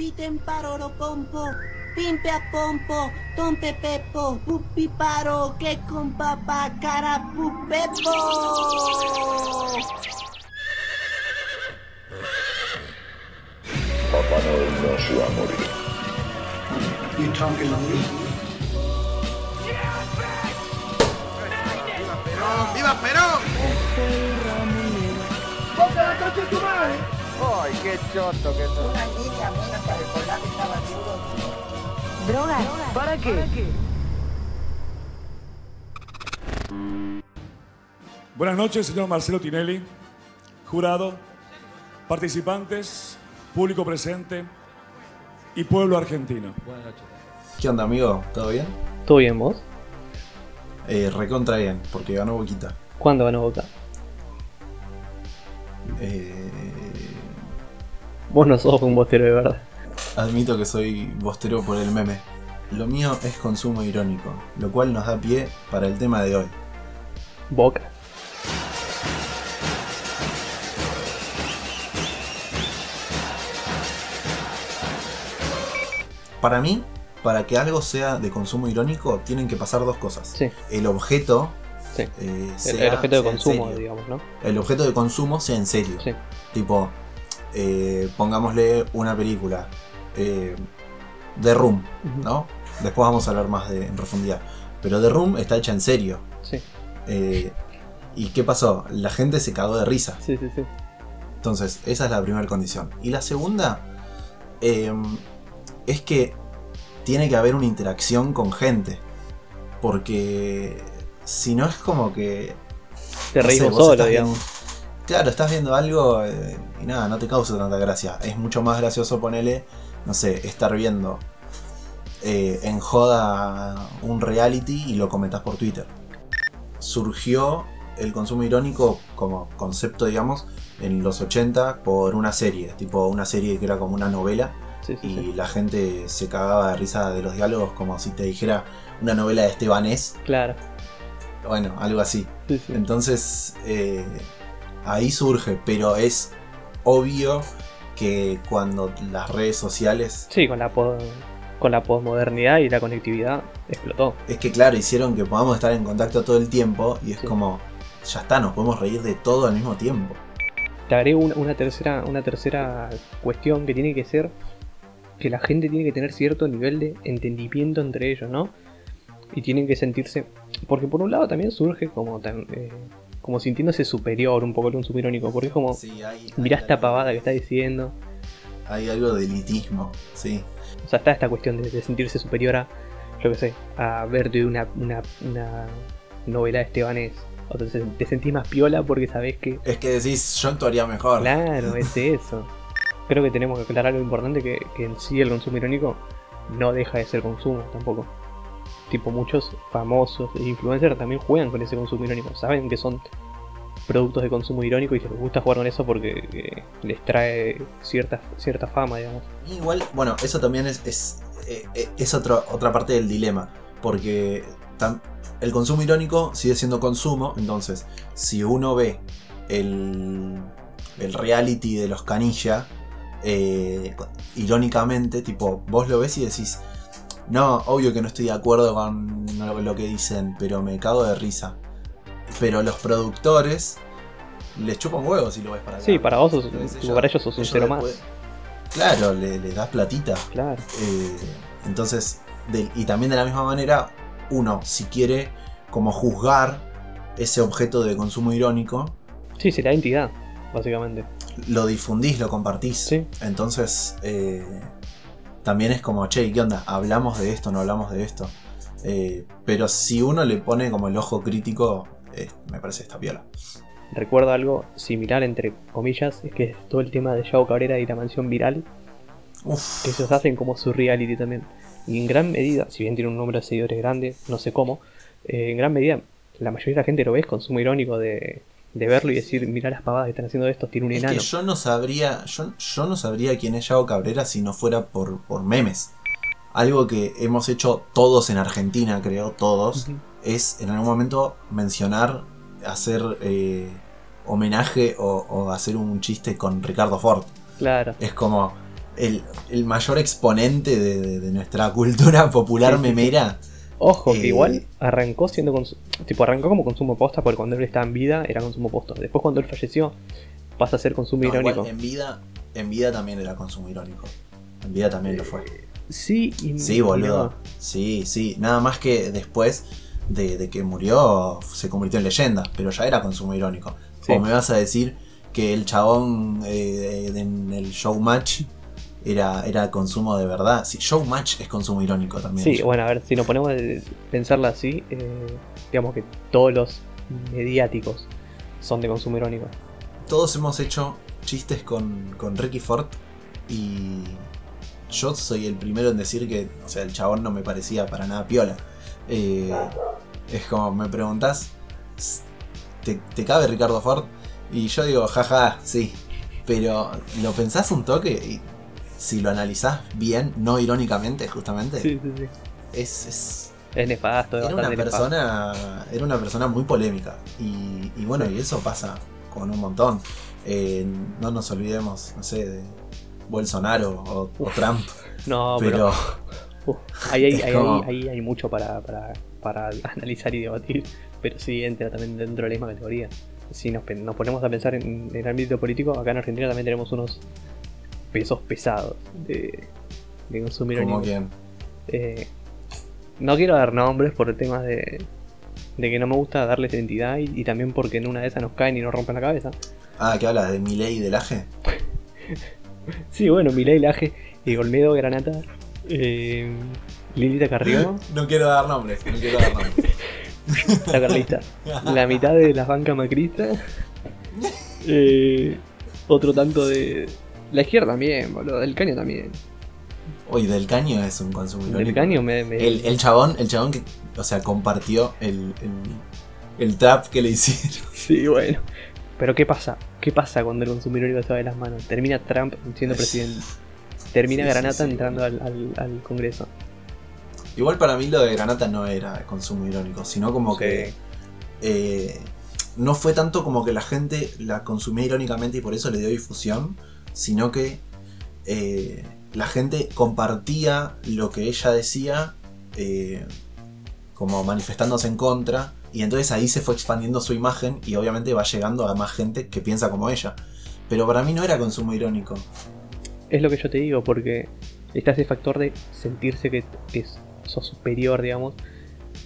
piten paroro pompo, pimpe a pompo, tompe pepo, pupi paro, que con papá cara pupepo. Papá Noel no se va a morir. You talking to me? Perón, ¡Viva Perón! ¡Ay, qué choto que sos! Una niña menos para recordar que estaba duro. ¿Drogas? ¿Para qué? Buenas noches, señor Marcelo Tinelli, jurado, participantes, público presente y pueblo argentino. ¿Qué onda, amigo? ¿Todo bien? ¿Todo bien vos? Eh, recontra bien, porque ganó Boquita. ¿Cuándo ganó Boca? Vos no sos un bostero de verdad. admito que soy bostero por el meme. Lo mío es consumo irónico, lo cual nos da pie para el tema de hoy. Boca. Para mí, para que algo sea de consumo irónico, tienen que pasar dos cosas. Sí. El objeto. Sí. eh, El, sea- el objeto de consumo, digamos, ¿no? El objeto de consumo sea en serio. Sí. Tipo, eh, pongámosle una película. eh, The Room. ¿no? Después vamos a hablar más de, en profundidad. Pero The Room está hecha en serio. Sí. Eh, ¿Y qué pasó? La gente se cagó de risa. Sí, sí, sí. Entonces, esa es la primera condición. Y la segunda eh, es que tiene que haber una interacción con gente. Porque si no es como que... Te no reís sé, solo, digamos. viendo- claro, estás viendo algo y nada, no te causa tanta gracia. Es mucho más gracioso ponerle, no sé, estar viendo eh, en joda un reality y lo comentás por Twitter. Surgió el consumo irónico como concepto, digamos, en los 80 por una serie, tipo una serie que era como una novela Sí, sí, y sí. la gente se cagaba de risa de los diálogos como si te dijera una novela de Estebanés, Claro. bueno, algo así. Sí, sí. Entonces, eh, ahí surge, pero es obvio que cuando las redes sociales... Sí, con la, con la posmodernidad y la conectividad explotó. Es que claro, hicieron que podamos estar en contacto todo el tiempo y es Sí. como, ya está, nos podemos reír de todo al mismo tiempo. Te agrego una, una tercera, una tercera cuestión que tiene que ser que la gente tiene que tener cierto nivel de entendimiento entre ellos, ¿no? Y tienen que sentirse. Porque por un lado también surge como tan, eh, como sintiéndose superior un poco el consumo irónico. Porque es como, Sí, hay, mirá hay esta algo- pavada que está diciendo. Hay algo de elitismo, sí. O sea, está esta cuestión de, de sentirse superior a, yo qué sé, a verte una, una, una novela de Estebanés. O te, te sentís más piola porque sabés que Es que decís, yo actuaría mejor. Claro, es eso. Creo que tenemos que aclarar algo importante que, que en sí el consumo irónico no deja de ser consumo tampoco. Tipo muchos famosos e influencers también juegan con ese consumo irónico. Saben que son productos de consumo irónico y les gusta jugar con eso porque eh, les trae cierta, cierta fama, digamos. Igual, bueno, eso también es, es, eh, eh, es otro- otra parte del dilema. Porque el consumo irónico sigue siendo consumo. Entonces, si uno ve el, el reality de los canilla, eh, irónicamente, tipo, vos lo ves y decís, no, obvio que no estoy de acuerdo con lo, que dicen, pero me cago de risa. Pero los productores les chupan huevos si lo ves para acá. Sí, para vos, sos- tipo, para ellos sos un cero más. Claro, le, le das platita. Claro. Eh, entonces, de- y también de la misma manera, uno, si quiere como juzgar ese objeto de consumo irónico, Sí, se le da entidad, básicamente. lo difundís, lo compartís. Sí. Entonces, eh, también es como, che, ¿qué onda? ¿Hablamos de esto? ¿No hablamos de esto? Eh, pero si uno le pone como el ojo crítico, eh, me parece esta piola. Recuerdo algo similar, entre comillas, es que es todo el tema de Yao Cabrera y la mansión viral. Uf, que ellos hacen como su reality también. Y en gran medida, si bien tiene un número de seguidores grande, no sé cómo, eh, en gran medida la mayoría de la gente lo ve es consumo irónico de, de verlo y decir, mira las pavadas que están haciendo esto, tiene un es enano. que yo no sabría, yo, yo no sabría quién es Yao Cabrera si no fuera por, por memes. Algo que hemos hecho todos en Argentina, creo, todos, es en algún momento mencionar, hacer eh, homenaje o, o hacer un chiste con Ricardo Ford. Claro, Es como, el, el mayor exponente de, de- de nuestra cultura popular memera. Ojo, que Eh, igual arrancó siendo tipo arrancó como consumo posta porque cuando él estaba en vida era consumo posta. Después cuando él falleció pasa a ser consumo No, igual irónico. en vida, en vida también era consumo irónico. En vida también lo fue. Sí, y Sí, boludo. no. Sí, sí. Nada más que después de, de que murió se convirtió en leyenda, pero ya era consumo irónico. Sí. O me vas a decir que el chabón eh, en el showmatch era, era consumo de verdad. Sí, showmatch es consumo irónico también. Sí, bueno, a ver, si nos ponemos a pensarla así, eh, digamos que todos los mediáticos son de consumo irónico. Todos hemos hecho chistes con, con Ricky Ford y yo soy el primero en decir que, o sea, el chabón no me parecía para nada piola. Eh, es como, me preguntás, ¿te, te cabe Ricardo Ford? Y yo digo, jaja, sí. Pero lo pensás un toque y si lo analizás bien, no irónicamente, justamente, Sí, sí, sí. es, es, Es nefasto, es era una nefasto. persona era una persona muy polémica y, y bueno y eso pasa con un montón Eh, no nos olvidemos no sé de Bolsonaro o, o Trump No, pero, pero uf, ahí, hay, ahí- como- ahí hay mucho para, para, para analizar y debatir, pero sí entra también dentro de la misma categoría. Si nos, nos ponemos a pensar en, en el ámbito político, acá en Argentina también tenemos unos pesos pesados de, de consumo como irónico. quien Eh, no quiero dar nombres por temas de, de que no me gusta darles identidad y, y también porque en una de esas nos caen y nos rompen la cabeza. ah que hablas de Milei y del Aje Sí, bueno, Milei Laje, eh, Olmedo Granata, eh, Lilita Carrió, no quiero dar nombres no quiero dar nombres. La carlista, la mitad de la banca macrista, eh, otro tanto de la izquierda también, boludo, del caño también. Uy, del caño es un consumo irónico Del caño me... me- el, el chabón el chabón que o sea compartió el, el, el trap que le hicieron Sí, bueno. Pero ¿qué pasa? ¿Qué pasa cuando el consumo irónico se va de las manos? Termina Trump siendo presidente. Termina Sí, Granata sí, entrando al, al- al Congreso. Igual para mí lo de Granata no era consumo irónico, sino como que eh, no fue tanto como que la gente la consumía irónicamente y por eso le dio difusión, sino que eh, la gente compartía lo que ella decía eh, como manifestándose en contra y entonces ahí se fue expandiendo su imagen y obviamente va llegando a más gente que piensa como ella. Pero para mí no era consumo irónico. Es lo que yo te digo, porque está ese factor de sentirse que, que sos superior, digamos.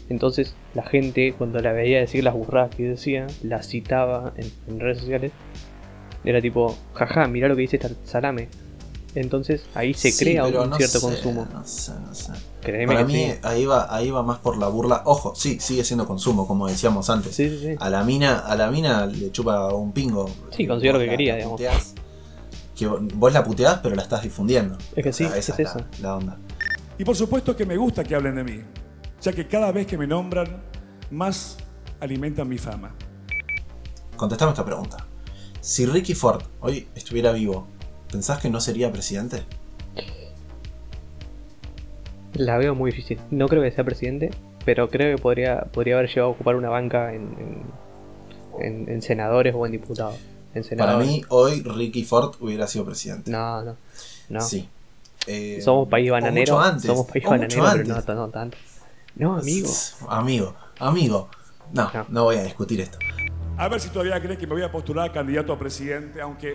Entonces la gente, cuando la veía decir las burradas que decía, la citaba en, en redes sociales, era tipo, jaja, mirá lo que dice esta salame. Entonces ahí se Sí, crea un, no cierto sé, consumo. No sé, no sé. Créeme Para que mí sí. ahí va, ahí va más por la burla. Ojo, sí, sigue siendo consumo, como decíamos antes. Sí, sí, sí. A la mina, a la mina le chupa un pingo. Sí, considero que la- quería, la digamos. puteás. Que vos- la puteás, pero la estás difundiendo. Es que sí, esa es es, la- eso. La, onda. Y por supuesto que me gusta que hablen de mí, ya que cada vez que me nombran, más alimentan mi fama. Contestame esta pregunta. Si Ricky Ford hoy estuviera vivo, ¿pensás que no sería presidente? La veo muy difícil. No creo que sea presidente, pero creo que podría, podría haber llegado a ocupar una banca en, en, en- en senadores o en diputados. Para mí, hoy Ricky Ford hubiera sido presidente. No, no. no. Sí. Eh, Somos país bananero. mucho antes, Somos país mucho bananero, pero no, antes. no tanto. No, amigo. Amigo, amigo. No, No. no voy a discutir esto. A ver si todavía crees que me voy a postular a candidato a presidente, aunque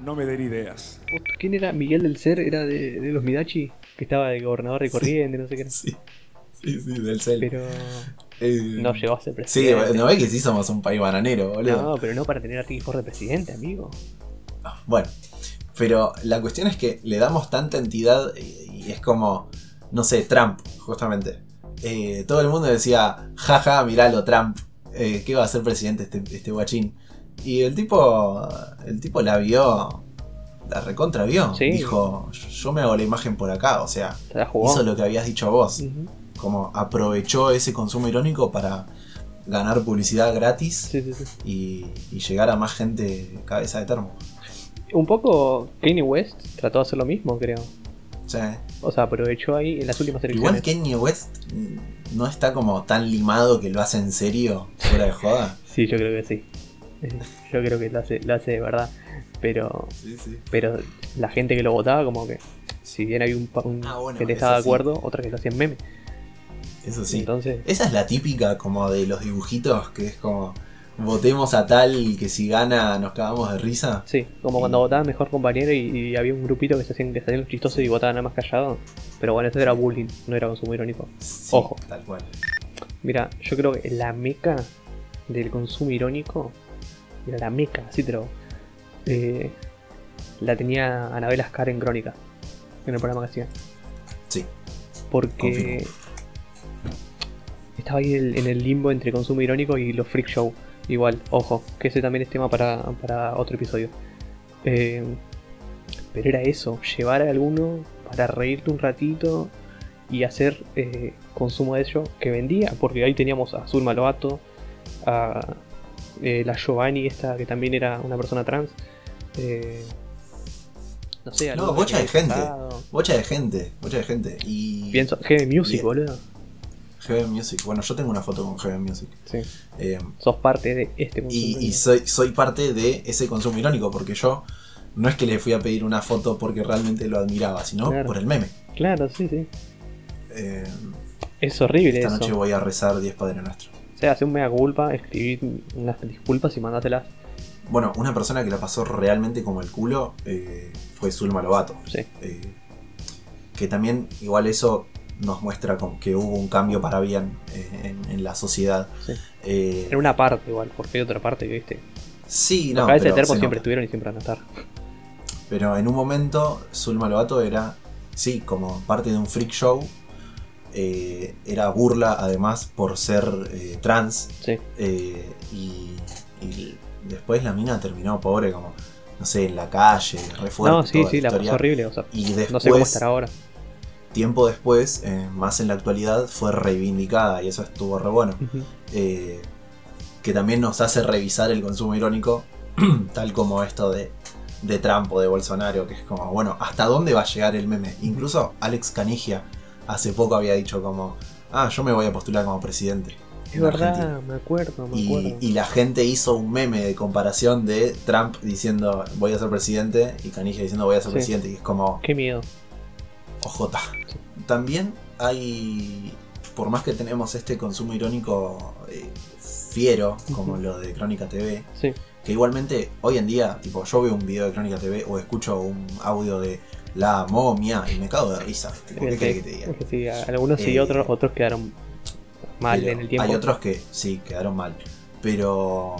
no me den ideas. ¿Quién era? Miguel del Ser, era de, de los Midachi, que estaba de gobernador de corriente, no sé qué era. Sí, sí, sí, del cel. Pero Eh, no llegó a ser Sí, presidente. no ves que sí somos un país bananero, boludo. No, pero no para tener a Ford de presidente, amigo. Bueno, pero la cuestión es que le damos tanta entidad y, y es como, no sé, Trump, justamente. Eh, todo el mundo decía, jaja, miralo, Trump, eh, ¿qué va a ser presidente este, este guachín? Y el tipo, el tipo la vio, la recontra vio. Sí. Dijo, yo me hago la imagen por acá, o sea, hizo lo que habías dicho vos. Como aprovechó ese consumo irónico para ganar publicidad gratis Sí, sí, sí. y, y llegar a más gente cabeza de termo. Un poco Kanye West trató de hacer lo mismo, creo. Sea, O sea, aprovechó ahí en las últimas igual elecciones. Kanye West no está como tan limado que lo hace en serio, fuera de joda. Sí, yo creo que sí. Yo creo que lo hace, lo hace de verdad. Pero, Sí, sí. pero la gente que lo votaba, como que, si bien había un, un Ah, bueno, que eso estaba de sí. acuerdo, otra que lo hacían meme. Eso sí. Entonces, Esa es la típica como de los dibujitos, que es como votemos a tal y que si gana nos cagamos de risa. sí, como cuando votaba mejor compañero y, y había un grupito que se hacían, que se hacían los chistosos y votaban nada más callado. Pero bueno, eso era bullying, no era consumo irónico. Sí, Ojo. Tal cual. Mira, yo creo que la meca del consumo irónico, mira, la meca, así te lo. eh, la tenía Anabel Ascar en Crónica, en el programa que hacía. Sí. Porque Confirmo. estaba ahí el- en el limbo entre consumo irónico y los freak show. Igual, ojo, que ese también es tema para, para otro episodio. Eh, pero era eso, llevar a alguno para reírte un ratito y hacer eh, consumo de ello que vendía, porque ahí teníamos a Zulma Loato, a eh, la Giovanni, esta que también era una persona trans. eh, no sé, No, bocha de gente. Mucha de gente, mucha de gente. Y. Pienso, Heavy Music, boludo. GB Music. Bueno, yo tengo una foto con GB Music. Sí. Eh, Sos parte de este consumo y soy, soy parte de ese consumo irónico, porque yo no es que le fui a pedir una foto porque realmente lo admiraba, sino Claro. por el meme. Claro, sí, sí. Eh, Es horrible esta eso. noche voy a rezar 10 Padre Nuestro. O sea, hace un mega culpa, escribir unas disculpas y mandárselas. Bueno, una persona que la pasó realmente como el culo eh, fue Zulma Lobato. Sí. Eh, que también, igual eso nos muestra como que hubo un cambio para bien eh, en, en la sociedad. Sí. Eh, En una parte igual, porque hay otra parte que viste. sí, Los no, cabezas de pero, termo siempre nota. estuvieron y siempre van a estar. Pero en un momento Zulma Lobato era, sí, como parte de un freak show. eh, era burla además por ser eh, trans. Sí. eh, y, y después la mina terminó pobre como, no sé, en la calle, re fuerte. no, sí, toda sí, la historia. pasó horrible. O sea, Y después, no sé cómo estará ahora. Tiempo después, eh, más en la actualidad, fue reivindicada y eso estuvo re bueno. Eh, que también nos hace revisar el consumo irónico, tal como esto de, de Trump o de Bolsonaro, que es como, bueno, ¿hasta dónde va a llegar el meme? Incluso Alex Canigia hace poco había dicho como, ah, yo me voy a postular como presidente. Es verdad, Argentina. me acuerdo, me Y, acuerdo. y la gente hizo un meme de comparación de Trump diciendo voy a ser presidente y Canigia diciendo voy a ser Sí. presidente. Y es como, Qué miedo. OJ. También hay, por más que tenemos este consumo irónico eh, fiero, como lo de Crónica TV, Sí. que igualmente hoy en día, tipo, yo veo un video de Crónica TV o escucho un audio de la momia y me cago de risa. Tipo, ¿Qué querés que te diga? que sí, algunos sí, Eh, otros, otros quedaron mal en el tiempo. Hay otros que sí, quedaron mal. Pero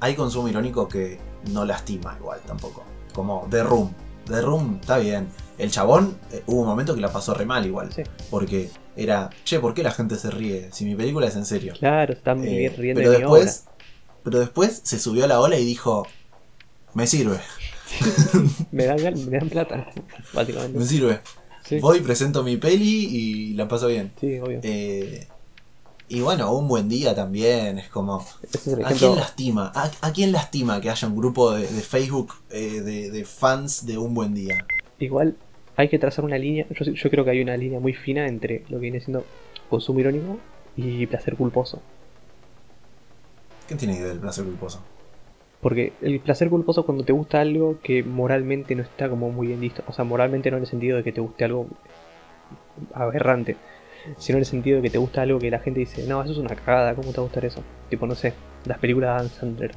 hay consumo irónico que no lastima igual tampoco. Como The Room. The Room está bien. El chabón eh, hubo un momento que la pasó re mal igual. Sí. Porque era, che, ¿por qué la gente se ríe? Si mi película es en serio. Claro, están Eh, riendo pero de mi obra. después, pero después se subió a la ola y dijo, me sirve, Me dan, me dan plata, básicamente. me sirve. Sí, Voy, presento mi peli y la paso bien. sí, obvio. Eh, y bueno, un buen día también, es como... Es ¿A quién lastima? ¿A, a quién lastima que haya un grupo de, de Facebook eh, de, de fans de Un Buen Día? Igual hay que trazar una línea. Yo, yo creo que hay una línea muy fina entre lo que viene siendo consumo irónico y placer culposo. ¿Quién tiene idea del placer culposo? Porque el placer culposo es cuando te gusta algo que moralmente no está como muy bien visto. O sea, moralmente no en el sentido de que te guste algo aberrante, sino en el sentido de que te gusta algo que la gente dice, no, eso es una cagada, ¿cómo te va a gustar eso? Tipo, no sé, las películas de Adam Sandler.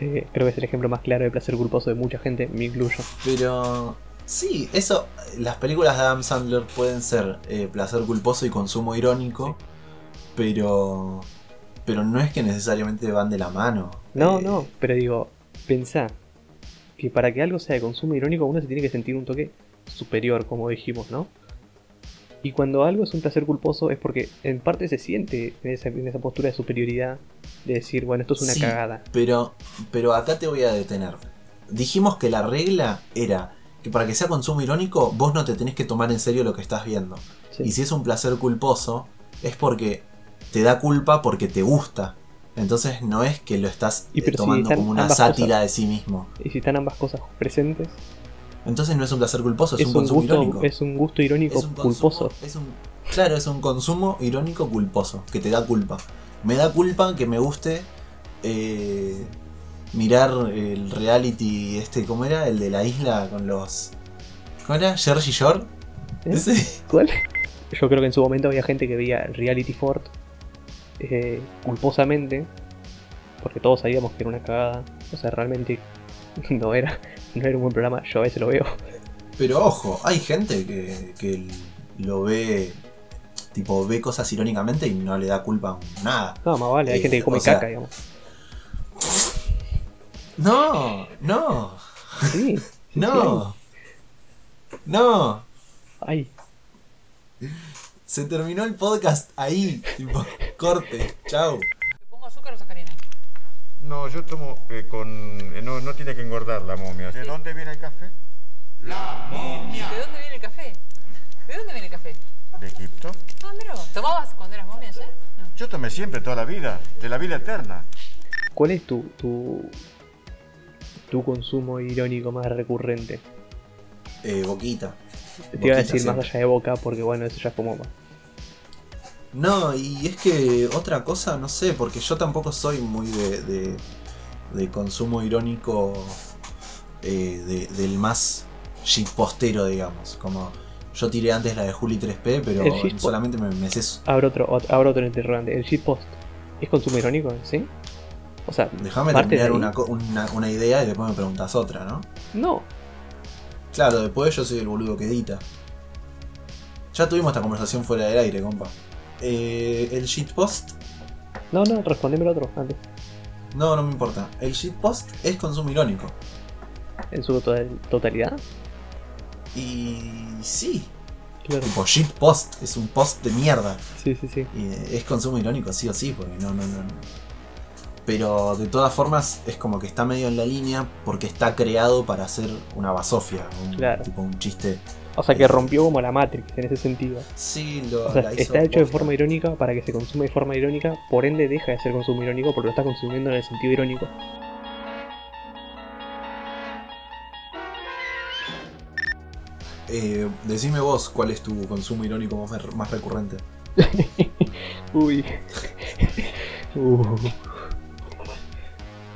Eh, creo que es el ejemplo más claro de placer culposo de mucha gente, me incluyo. Pero sí, eso, las películas de Adam Sandler pueden ser eh, placer culposo y consumo irónico, pero pero no es que necesariamente van de la mano. No, Eh, no, pero digo, pensá que para que algo sea de consumo irónico uno se tiene que sentir un toque superior, como dijimos, ¿no? Y cuando algo es un placer culposo es porque en parte se siente en esa, en esa postura de superioridad de decir, bueno, esto es una Sí, cagada. Pero, pero acá te voy a detener. Dijimos que la regla era que para que sea consumo irónico, vos no te tenés que tomar en serio lo que estás viendo. Sí. Y si es un placer culposo, es porque te da culpa porque te gusta. Entonces no es que lo estás Y eh, si tomando como una sátira de sí mismo. Y si están ambas cosas presentes, Entonces no es un placer culposo, es, es un un, consumo gusto, irónico. es un gusto irónico Es un consumo- culposo. es un- claro, es un consumo irónico culposo, que te da culpa. Me da culpa que me guste eh, mirar el reality este, ¿cómo era? El de la isla con los... ¿Cómo era? Jersey Shore. ¿Eh? Ese. ¿Cuál? Yo creo que en su momento había gente que veía Reality Fort eh, culposamente, porque todos sabíamos que era una cagada. O sea, realmente no era, no era un buen programa. Yo a veces lo veo. Pero ojo, hay gente que, que lo ve, tipo, ve cosas irónicamente y no le da culpa a nada. No, más vale, hay Eh, gente que come o sea- caca, digamos. No, no, Sí, no, no. ay, Se terminó el podcast ahí, tipo, corte, chau. ¿Pongo azúcar o sacarina? No, yo tomo eh, con... eh, no, no tiene que engordar la momia. ¿De dónde viene el café? ¿De dónde viene el café? ¿De dónde viene el café? De Egipto. Ah, mira. ¿Tomabas cuando eras momia ya? No. Yo tomé siempre, toda la vida. De la vida eterna. ¿cuál es tu, tu, tu consumo irónico más recurrente? Eh, boquita. Te iba a decir más allá de boca, porque bueno, eso ya es como más. No, y es que otra cosa, no sé, porque yo tampoco soy muy de, de, de consumo irónico eh, de- del más shitpostero, digamos. Como yo tiré antes la de Juli 3P, pero solamente me, me sé su- Abro otro, ot- abro otro interrogante. ¿El shitpost es consumo irónico, sí? O sea, Déjame terminar una, una, una idea y después me preguntas otra, ¿no? No, Claro, después yo soy el boludo que edita. Ya tuvimos esta conversación fuera del aire, compa. Eh, el shitpost, no, no, respondeme el otro antes. no, no me importa. El shitpost es consumo irónico. En su total- totalidad. Y sí, Claro. tipo shitpost, es un post de mierda. Sí, sí, sí. Y es consumo irónico, sí o sí, porque no, no, no. no. Pero de todas formas es como que está medio en la línea porque está creado para hacer una basofia, un, Claro. tipo un chiste. O sea que rompió como la Matrix en ese sentido. Sí, lo O sea, está hecho de forma irónica para que se consume de forma irónica, por ende deja de ser consumo irónico porque lo está consumiendo en el sentido irónico. Eh, decime vos cuál es tu consumo irónico más, más recurrente. Uy. Uh.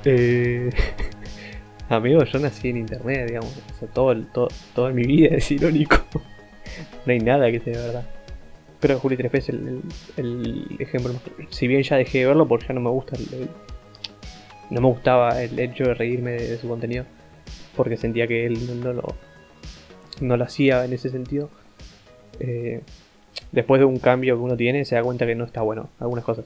Eh, Amigo, yo nací en internet, digamos. O sea, todo, todo, toda mi vida es irónico. no hay nada que sea de verdad. Pero Juli 3P es el, el- ejemplo más. Si bien ya dejé de verlo porque ya no me gusta el- no me gustaba el hecho de reírme de, su contenido. Porque sentía que él no, no lo. no lo hacía en ese sentido. Eh, después de un cambio que uno tiene, se da cuenta que no está bueno algunas cosas.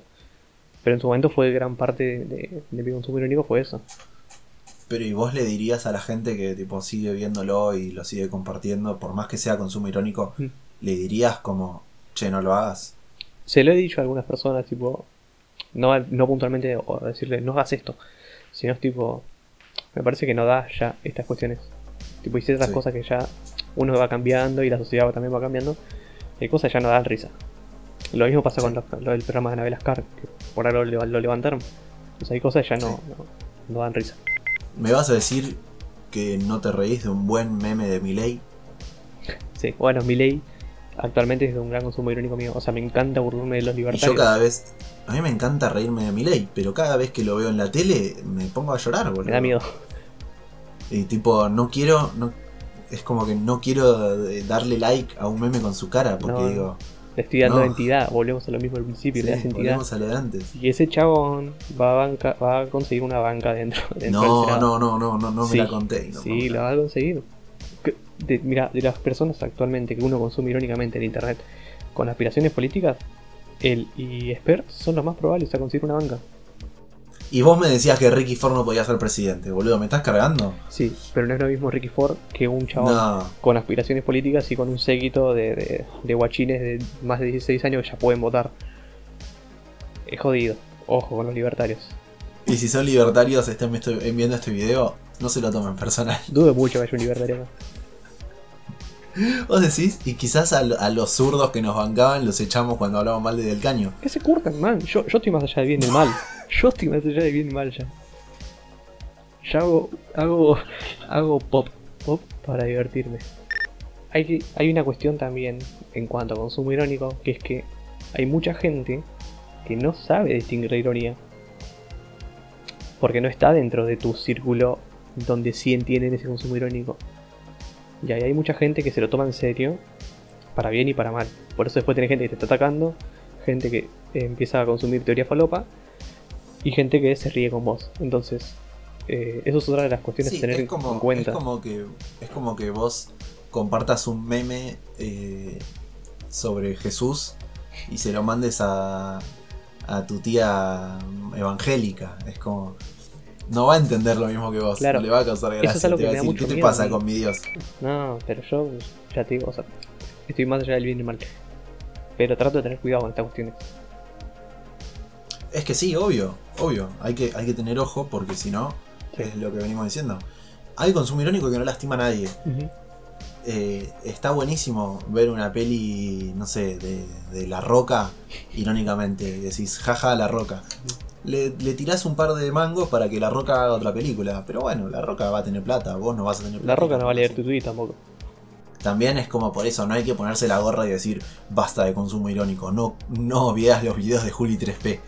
Pero en su momento fue gran parte de, de- de mi consumo irónico fue eso. Pero ¿y vos le dirías a la gente que tipo sigue viéndolo y lo sigue compartiendo, por más que sea consumo irónico, Mm. le dirías como, che, no lo hagas? Se lo he dicho a algunas personas, tipo, no, no puntualmente o decirle, no hagas esto, sino es tipo, me parece que no da ya estas cuestiones. Tipo, hay ciertas Sí. cosas que ya uno va cambiando y la sociedad también va cambiando, y hay cosas ya no dan risa. Lo mismo pasa con lo, lo del programa de Anabel Ascar, que por ahora lo, lo levantaron. Sea, hay cosas que ya no, no, no dan risa. ¿Me vas a decir que no te reís de un buen meme de Miley? Sí, bueno, mi ley actualmente es de un gran consumo irónico mío. O sea, me encanta burlarme de los Y libertarios. yo cada vez, a mí me encanta reírme de Miley, pero cada vez que lo veo en la tele me pongo a llorar, boludo. Me da miedo. Y tipo, no quiero, no, es como que no quiero eh, darle like a un meme con su cara, porque No, digo, Le estoy dando No. entidad. Volvemos a lo mismo al principio, sí, le das entidad. volvemos a lo de antes. Y ese chabón va a, banca- va a conseguir una banca dentro, dentro del No, no, no, no, no, no Sí, me la conté. no, sí, lo va a conseguir. De- mira, de las personas actualmente que uno consume irónicamente en internet con aspiraciones políticas, él y Esper son los más probables a conseguir una banca. Y vos me decías que Ricky Ford no podía ser presidente, boludo, ¿me estás cargando? Sí, pero no es lo mismo Ricky Ford que un chabón No, con aspiraciones políticas y con un séquito de, de, de guachines de más de 16 años que ya pueden votar. Es jodido. Ojo con los libertarios. y si son libertarios, estén visto- viendo este video, no se lo tomen personal. Dudo mucho que haya un libertario acá. Vos decís, y quizás a, lo- a los zurdos que nos bancaban los echamos cuando hablamos mal de Del Caño. Que se curtan, man. Yo, yo estoy más allá de bien y del mal. Yo estoy más allá de bien mal ya. Ya hago, hago, hago pop, pop para divertirme. Hay, hay una cuestión también en cuanto a consumo irónico, que es que hay mucha gente que no sabe distinguir la ironía. Porque no está dentro de tu círculo donde sí entienden ese consumo irónico. Y ahí hay mucha gente que se lo toma en serio, para bien y para mal. Por eso después tenés gente que te está atacando, gente que eh, empieza a consumir teoría falopa, y gente que se ríe con vos. Entonces, eh, eso es otra de las cuestiones Sí, a tener es como, en cuenta. Es como, que, es como que vos compartas un meme eh, sobre Jesús y se lo mandes a, a tu tía evangélica. Es como. No va a entender lo mismo que vos. Claro. No le va a causar Eso gracia. es algo te va que a me da decir, mucho ¿qué te miedo pasa mí". con mi Dios? No, pero yo, ya te digo, o sea, estoy más allá del bien y mal. Pero trato de tener cuidado con estas cuestiones. Es que sí, obvio, obvio. Hay que, hay que tener ojo porque si no, Sí. es lo que venimos diciendo. Hay consumo irónico que no lastima a nadie. Eh, está buenísimo ver una peli, no sé, de, de La Roca, irónicamente. Decís, jaja, La Roca. Le, le tirás un par de mangos para que La Roca haga otra película. Pero bueno, La Roca va a tener plata, vos no vas a tener plata. La roca no va a leer tu tweet tampoco. También es como por eso, no hay que ponerse la gorra y decir basta de consumo irónico. No, no veas los videos de Juli 3P.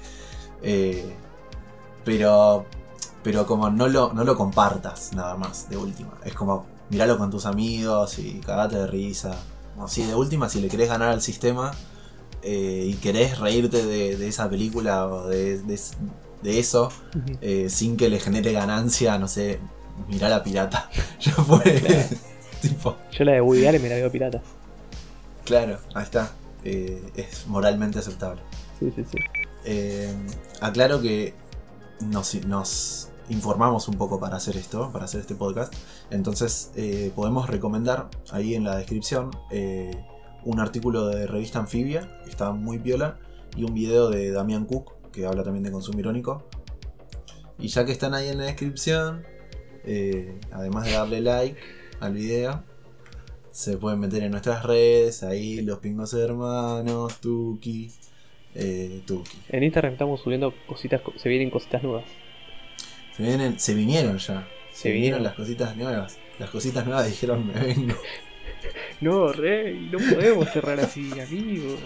Eh, pero. Pero como no lo, no lo compartas nada más, de última. Es como miralo con tus amigos y cagate de risa. O sí, de última, si le querés ganar al sistema eh, y querés reírte de, de esa película o de, de- de eso, eh, sin que le genere ganancia, no sé, mirá la pirata. Ya fue. tipo. Yo la de Woody Allen me la veo pirata. Claro, ahí está. Eh, es moralmente aceptable. Sí, sí, sí. Eh, aclaro que nos, informamos un poco para hacer esto, para hacer este podcast. Entonces eh, podemos recomendar ahí en la descripción eh, un artículo de revista Anfibia, que está muy piola, y un video de Damián Cook, que habla también de consumo irónico. Y ya que están ahí en la descripción, además de darle like al video, se pueden meter en nuestras redes, ahí los pingos hermanos, Tuki, eh, Tuki. En Instagram estamos subiendo cositas, co- se vienen cositas nuevas. Se, vienen, se vinieron ya. Se, Se vinieron vinieron. las cositas nuevas. Las cositas nuevas dijeron me vengo. No, rey, no podemos cerrar así, amigo.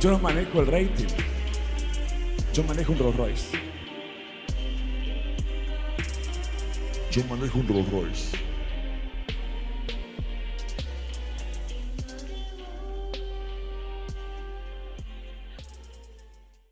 Yo no manejo el rating. Yo manejo un Rolls Royce. Yo manejo un Rolls Royce.